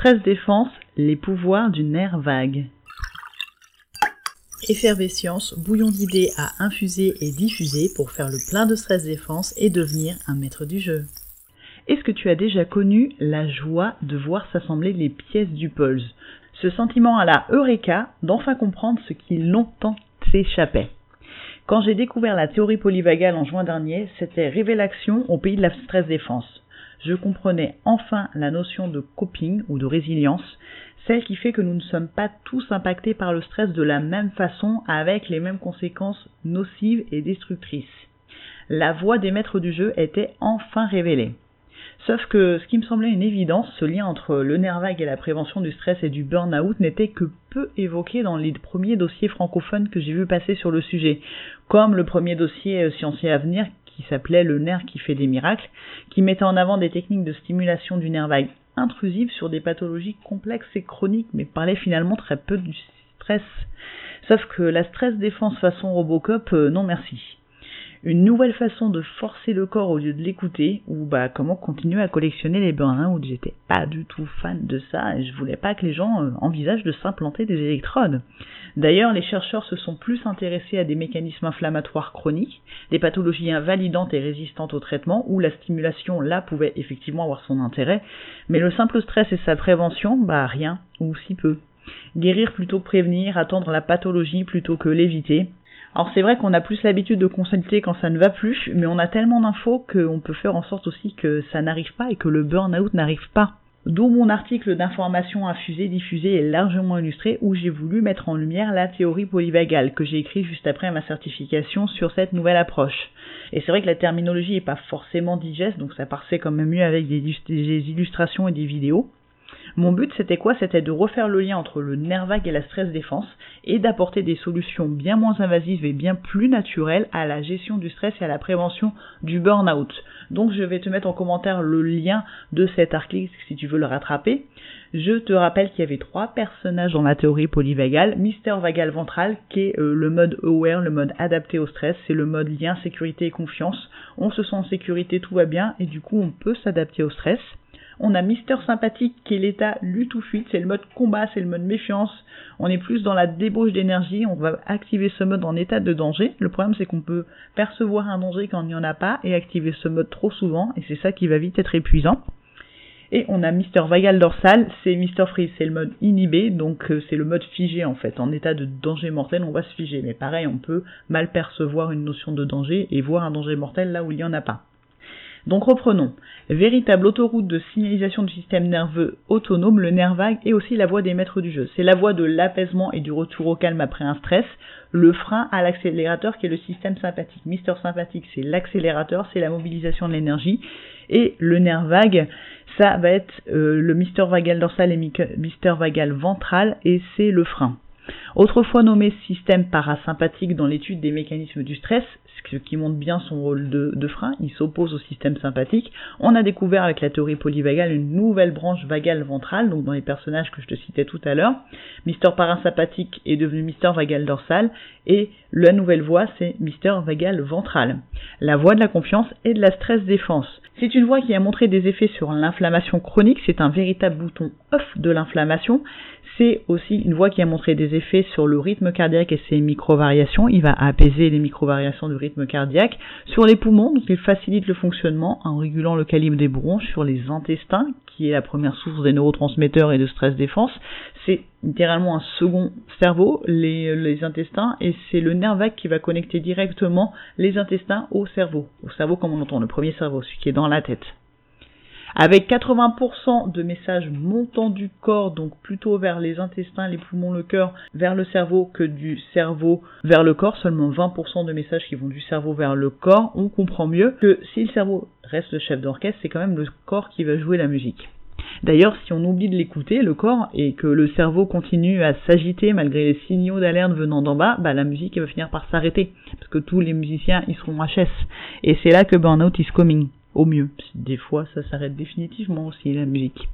Stress défense, les pouvoirs du nerf vague. Effervescience, bouillon d'idées à infuser et diffuser pour faire le plein de stress défense et devenir un maître du jeu. Est-ce que tu as déjà connu la joie de voir s'assembler les pièces du Pulse? Ce sentiment à la Eureka d'enfin comprendre ce qui longtemps s'échappait. Quand j'ai découvert la théorie polyvagale en juin dernier, c'était révélation au pays de la stress défense. Je comprenais enfin la notion de coping ou de résilience, celle qui fait que nous ne sommes pas tous impactés par le stress de la même façon avec les mêmes conséquences nocives et destructrices. La voix des maîtres du jeu était enfin révélée. Sauf que ce qui me semblait une évidence, ce lien entre le nerf vague et la prévention du stress et du burn-out n'était que peu évoqué dans les premiers dossiers francophones que j'ai vu passer sur le sujet, comme le premier dossier euh, Sciencier Avenir qui s'appelait Le nerf qui fait des miracles, qui mettait en avant des techniques de stimulation du nerf vague intrusives sur des pathologies complexes et chroniques, mais parlait finalement très peu du stress. Sauf que la stress défense façon Robocop, euh, non merci une nouvelle façon de forcer le corps au lieu de l'écouter, ou bah comment continuer à collectionner les burn-out. J'étais pas du tout fan de ça et je voulais pas que les gens euh, envisagent de s'implanter des électrodes. D'ailleurs, les chercheurs se sont plus intéressés à des mécanismes inflammatoires chroniques, des pathologies invalidantes et résistantes au traitement, où la stimulation là pouvait effectivement avoir son intérêt, mais le simple stress et sa prévention, bah rien, ou si peu. Guérir plutôt que prévenir, attendre la pathologie plutôt que l'éviter, alors c'est vrai qu'on a plus l'habitude de consulter quand ça ne va plus, mais on a tellement d'infos qu'on peut faire en sorte aussi que ça n'arrive pas et que le burn-out n'arrive pas. D'où mon article d'information infusée, diffusé et largement illustré où j'ai voulu mettre en lumière la théorie polyvagale que j'ai écrit juste après ma certification sur cette nouvelle approche. Et c'est vrai que la terminologie n'est pas forcément digeste, donc ça passait quand même mieux avec des illustrations et des vidéos. Mon but, c'était quoi? C'était de refaire le lien entre le nerf vague et la stress défense et d'apporter des solutions bien moins invasives et bien plus naturelles à la gestion du stress et à la prévention du burn-out. Donc je vais te mettre en commentaire le lien de cet article si tu veux le rattraper. Je te rappelle qu'il y avait trois personnages dans la théorie polyvagale. Mister Vagal Ventral, qui est euh, le mode aware, le mode adapté au stress, c'est le mode lien, sécurité et confiance. On se sent en sécurité, tout va bien, et du coup on peut s'adapter au stress. On a Mister Sympathique qui est l'état lutte ou fuite, c'est le mode combat, c'est le mode méfiance. On est plus dans la débauche d'énergie, on va activer ce mode en état de danger. Le problème c'est qu'on peut percevoir un danger quand il n'y en a pas et activer ce mode trop souvent et c'est ça qui va vite être épuisant. Et on a Mister Vagal dorsal, c'est Mister Freeze, c'est le mode inhibé, donc euh, c'est le mode figé en fait. En état de danger mortel, on va se figer. Mais pareil, on peut mal percevoir une notion de danger et voir un danger mortel là où il n'y en a pas. Donc reprenons. Véritable autoroute de signalisation du système nerveux autonome, le nerf vague est aussi la voie des maîtres du jeu. C'est la voie de l'apaisement et du retour au calme après un stress. Le frein à l'accélérateur qui est le système sympathique. Mister sympathique, c'est l'accélérateur, c'est la mobilisation de l'énergie. Et le nerf vague, ça va être euh, le Mister vagal dorsal et Mister vagal ventral et c'est le frein. Autrefois nommé système parasympathique dans l'étude des mécanismes du stress, ce qui montre bien son rôle de, frein, il s'oppose au système sympathique. On a découvert avec la théorie polyvagale une nouvelle branche vagale ventrale, donc dans les personnages que je te citais tout à l'heure. Mister parasympathique est devenu Mister vagal dorsal, et la nouvelle voie c'est Mister vagal ventral. La voie de la confiance et de la stress défense. C'est une voie qui a montré des effets sur l'inflammation chronique, c'est un véritable bouton off de l'inflammation. C'est aussi une voie qui a montré des effets sur le rythme cardiaque et ses micro-variations. Il va apaiser les micro-variations du rythme cardiaque. Sur les poumons, donc il facilite le fonctionnement en régulant le calibre des bronches. Sur les intestins, qui est la première source des neurotransmetteurs et de stress défense, c'est littéralement un second cerveau, les, intestins, et c'est le nerf vague qui va connecter directement les intestins au cerveau. Au cerveau comme on entend, le premier cerveau, celui qui est dans la tête. Avec 80% de messages montant du corps, donc plutôt vers les intestins, les poumons, le cœur, vers le cerveau que du cerveau vers le corps, seulement 20% de messages qui vont du cerveau vers le corps, on comprend mieux que si le cerveau reste le chef d'orchestre, c'est quand même le corps qui va jouer la musique. D'ailleurs, si on oublie de l'écouter, le corps, et que le cerveau continue à s'agiter malgré les signaux d'alerte venant d'en bas, bah, la musique va finir par s'arrêter. Parce que tous les musiciens, ils seront HS. Et c'est là que Burnout is coming au mieux. Des fois, ça s'arrête définitivement aussi, la musique.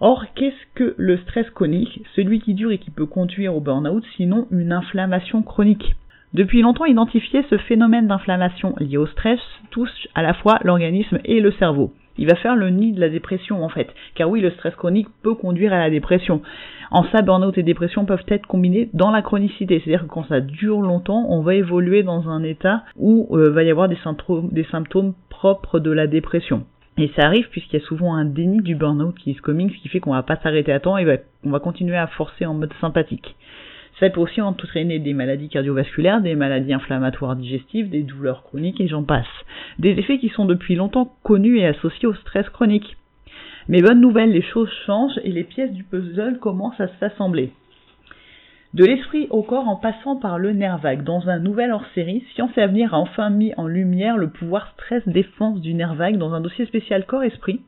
Or, qu'est-ce que le stress chronique? Celui qui dure et qui peut conduire au burn-out, sinon une inflammation chronique. Depuis longtemps identifié, ce phénomène d'inflammation lié au stress touche à la fois l'organisme et le cerveau. Il va faire le nid de la dépression en fait. Car oui, le stress chronique peut conduire à la dépression. En ça, burn-out et dépression peuvent être combinés dans la chronicité. C'est-à-dire que quand ça dure longtemps, on va évoluer dans un état où euh, va y avoir des symptômes, propres de la dépression. Et ça arrive puisqu'il y a souvent un déni du burn-out qui se coming, ce qui fait qu'on va pas s'arrêter à temps et on va continuer à forcer en mode sympathique. Ça peut aussi entraîner des maladies cardiovasculaires, des maladies inflammatoires digestives, des douleurs chroniques et j'en passe. Des effets qui sont depuis longtemps connus et associés au stress chronique. Mais bonne nouvelle, les choses changent et les pièces du puzzle commencent à s'assembler. De l'esprit au corps en passant par le nerf vague. Dans un nouvel hors-série, Science et Avenir a enfin mis en lumière le pouvoir stress-défense du nerf vague dans un dossier spécial corps-esprit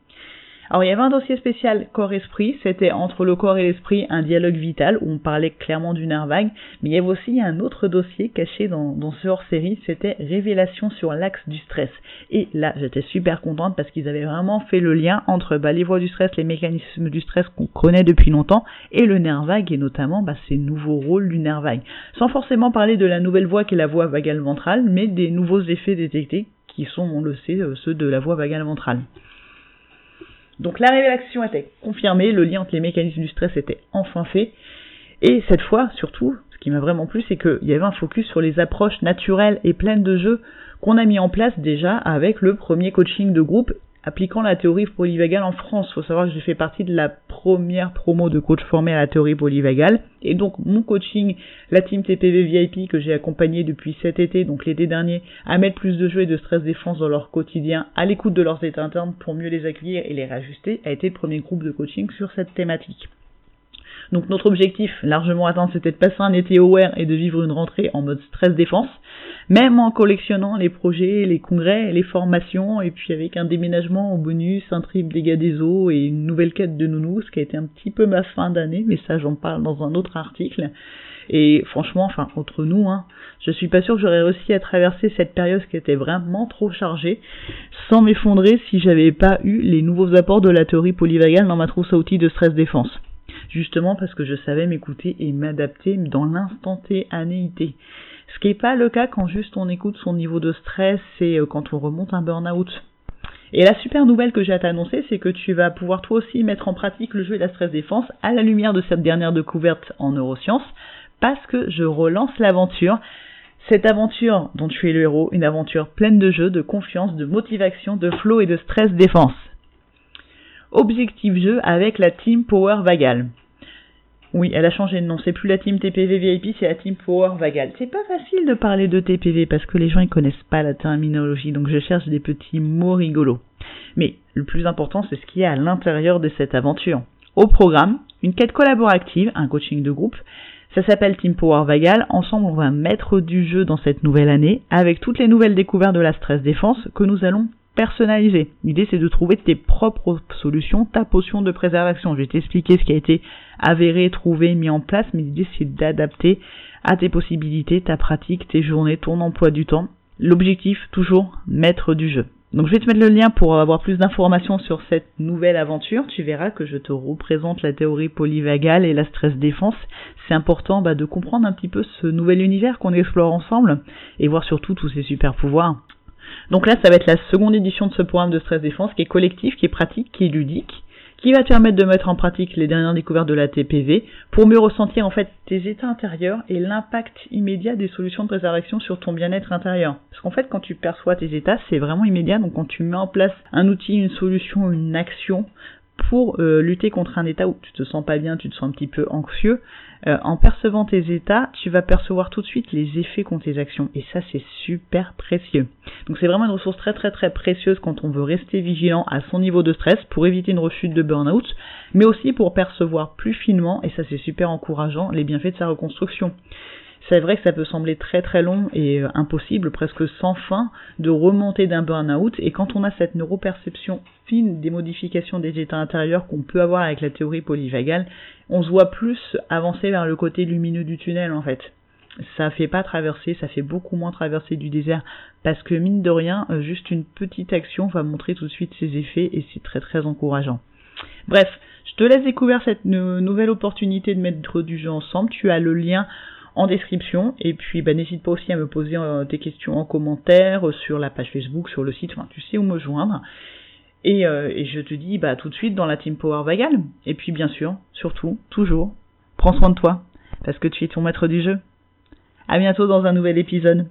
alors il y avait un dossier spécial corps-esprit, c'était entre le corps et l'esprit un dialogue vital où on parlait clairement du nerf vague, mais il y avait aussi un autre dossier caché dans, ce hors-série, c'était révélation sur l'axe du stress. Et là j'étais super contente parce qu'ils avaient vraiment fait le lien entre bah, les voies du stress, les mécanismes du stress qu'on connaît depuis longtemps et le nerf vague et notamment bah, ces nouveaux rôles du nerf vague. Sans forcément parler de la nouvelle voie qui est la voie vagale ventrale, mais des nouveaux effets détectés qui sont, on le sait, euh, ceux de la voie vagale ventrale. Donc la révélation était confirmée, le lien entre les mécanismes du stress était enfin fait. Et cette fois, surtout, ce qui m'a vraiment plu, c'est qu'il y avait un focus sur les approches naturelles et pleines de jeux qu'on a mis en place déjà avec le premier coaching de groupe appliquant la théorie polyvagale en France. Faut savoir que j'ai fait partie de la première promo de coach formé à la théorie polyvagale. Et donc mon coaching, la team TPV VIP que j'ai accompagné depuis cet été, donc l'été dernier, à mettre plus de jeux et de stress défense dans leur quotidien, à l'écoute de leurs états internes pour mieux les accueillir et les réajuster, a été le premier groupe de coaching sur cette thématique. Donc notre objectif, largement atteint, c'était de passer un été aware et de vivre une rentrée en mode stress défense, même en collectionnant les projets, les congrès, les formations, et puis avec un déménagement au bonus, un trip dégâts des eaux et une nouvelle quête de nounou, ce qui a été un petit peu ma fin d'année, mais ça j'en parle dans un autre article. Et franchement, enfin, entre nous, hein, je suis pas sûr que j'aurais réussi à traverser cette période qui était vraiment trop chargée sans m'effondrer si j'avais pas eu les nouveaux apports de la théorie polyvagale dans ma trousse à outils de stress défense justement parce que je savais m'écouter et m'adapter dans l'instantanéité. Ce qui n'est pas le cas quand juste on écoute son niveau de stress et euh, quand on remonte un burn-out. Et la super nouvelle que j'ai à t'annoncer, c'est que tu vas pouvoir toi aussi mettre en pratique le jeu de la stress défense à la lumière de cette dernière découverte en neurosciences, parce que je relance l'aventure. Cette aventure dont tu es le héros, une aventure pleine de jeux, de confiance, de motivation, de flow et de stress défense. Objectif jeu avec la Team Power Vagal. Oui, elle a changé de nom. C'est plus la team TPV VIP, c'est la team Power Vagal. C'est pas facile de parler de TPV parce que les gens ils connaissent pas la terminologie, donc je cherche des petits mots rigolos. Mais le plus important, c'est ce qui est à l'intérieur de cette aventure. Au programme, une quête collaborative, un coaching de groupe. Ça s'appelle Team Power Vagal. Ensemble, on va mettre du jeu dans cette nouvelle année avec toutes les nouvelles découvertes de la stress défense que nous allons personnaliser. L'idée c'est de trouver tes propres solutions, ta potion de préservation. Je vais t'expliquer ce qui a été avéré, trouvé, mis en place, mais l'idée c'est d'adapter à tes possibilités, ta pratique, tes journées, ton emploi du temps. L'objectif toujours maître du jeu. Donc je vais te mettre le lien pour avoir plus d'informations sur cette nouvelle aventure. Tu verras que je te représente la théorie polyvagale et la stress défense. C'est important bah, de comprendre un petit peu ce nouvel univers qu'on explore ensemble et voir surtout tous ces super pouvoirs. Donc là, ça va être la seconde édition de ce programme de stress défense qui est collectif, qui est pratique, qui est ludique, qui va te permettre de mettre en pratique les dernières découvertes de la TPV pour mieux ressentir en fait tes états intérieurs et l'impact immédiat des solutions de préservation sur ton bien-être intérieur. Parce qu'en fait, quand tu perçois tes états, c'est vraiment immédiat. Donc quand tu mets en place un outil, une solution, une action pour euh, lutter contre un état où tu te sens pas bien, tu te sens un petit peu anxieux, euh, en percevant tes états, tu vas percevoir tout de suite les effets qu'ont tes actions. Et ça, c'est super précieux. Donc c'est vraiment une ressource très très très précieuse quand on veut rester vigilant à son niveau de stress pour éviter une rechute de burn-out, mais aussi pour percevoir plus finement, et ça c'est super encourageant, les bienfaits de sa reconstruction. C'est vrai que ça peut sembler très très long et euh, impossible, presque sans fin, de remonter d'un burn-out. Et quand on a cette neuroperception fine des modifications des états intérieurs qu'on peut avoir avec la théorie polyvagale, on se voit plus avancer vers le côté lumineux du tunnel en fait. Ça fait pas traverser, ça fait beaucoup moins traverser du désert parce que mine de rien, euh, juste une petite action va montrer tout de suite ses effets et c'est très très encourageant. Bref, je te laisse découvrir cette nouvelle opportunité de mettre du jeu ensemble. Tu as le lien en description. Et puis, bah, n'hésite pas aussi à me poser euh, tes questions en commentaire euh, sur la page Facebook, sur le site, enfin, tu sais où me joindre. Et, euh, et je te dis bah, tout de suite dans la Team Power Vagal. Et puis bien sûr, surtout, toujours, prends soin de toi, parce que tu es ton maître du jeu. À bientôt dans un nouvel épisode.